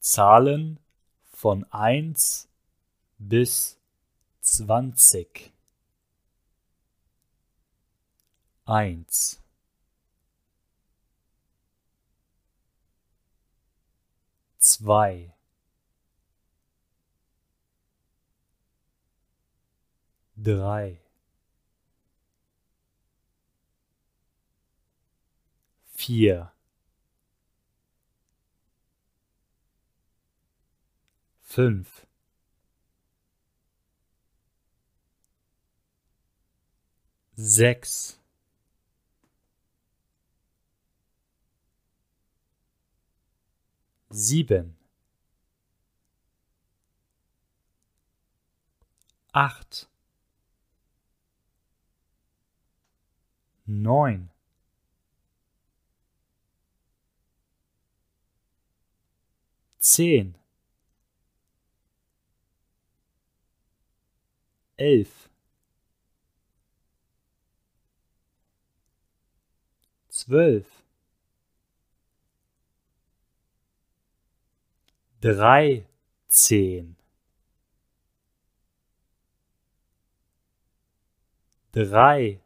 Zahlen von eins bis zwanzig. Eins. Zwei. Drei. Vier. fünf sechs sieben acht neun. Zehn. Elf. Zwölf. Dreizehn. Dreizehn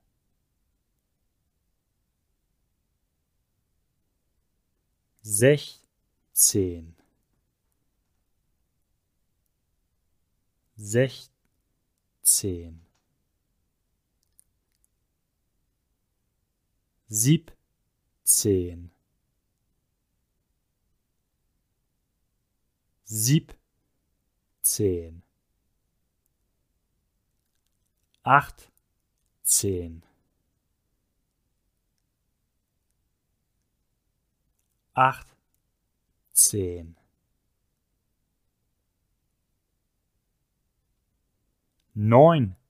sechzehn, sechzehn. Siebzehn. Siebzehn. Achtzehn achtzehn neunzehn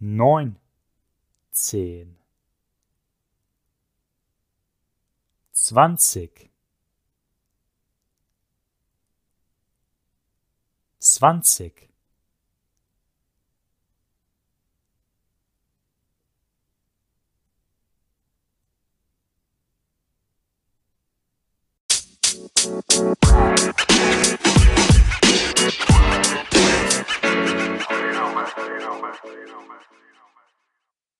neunzehn, zwanzig, zwanzig,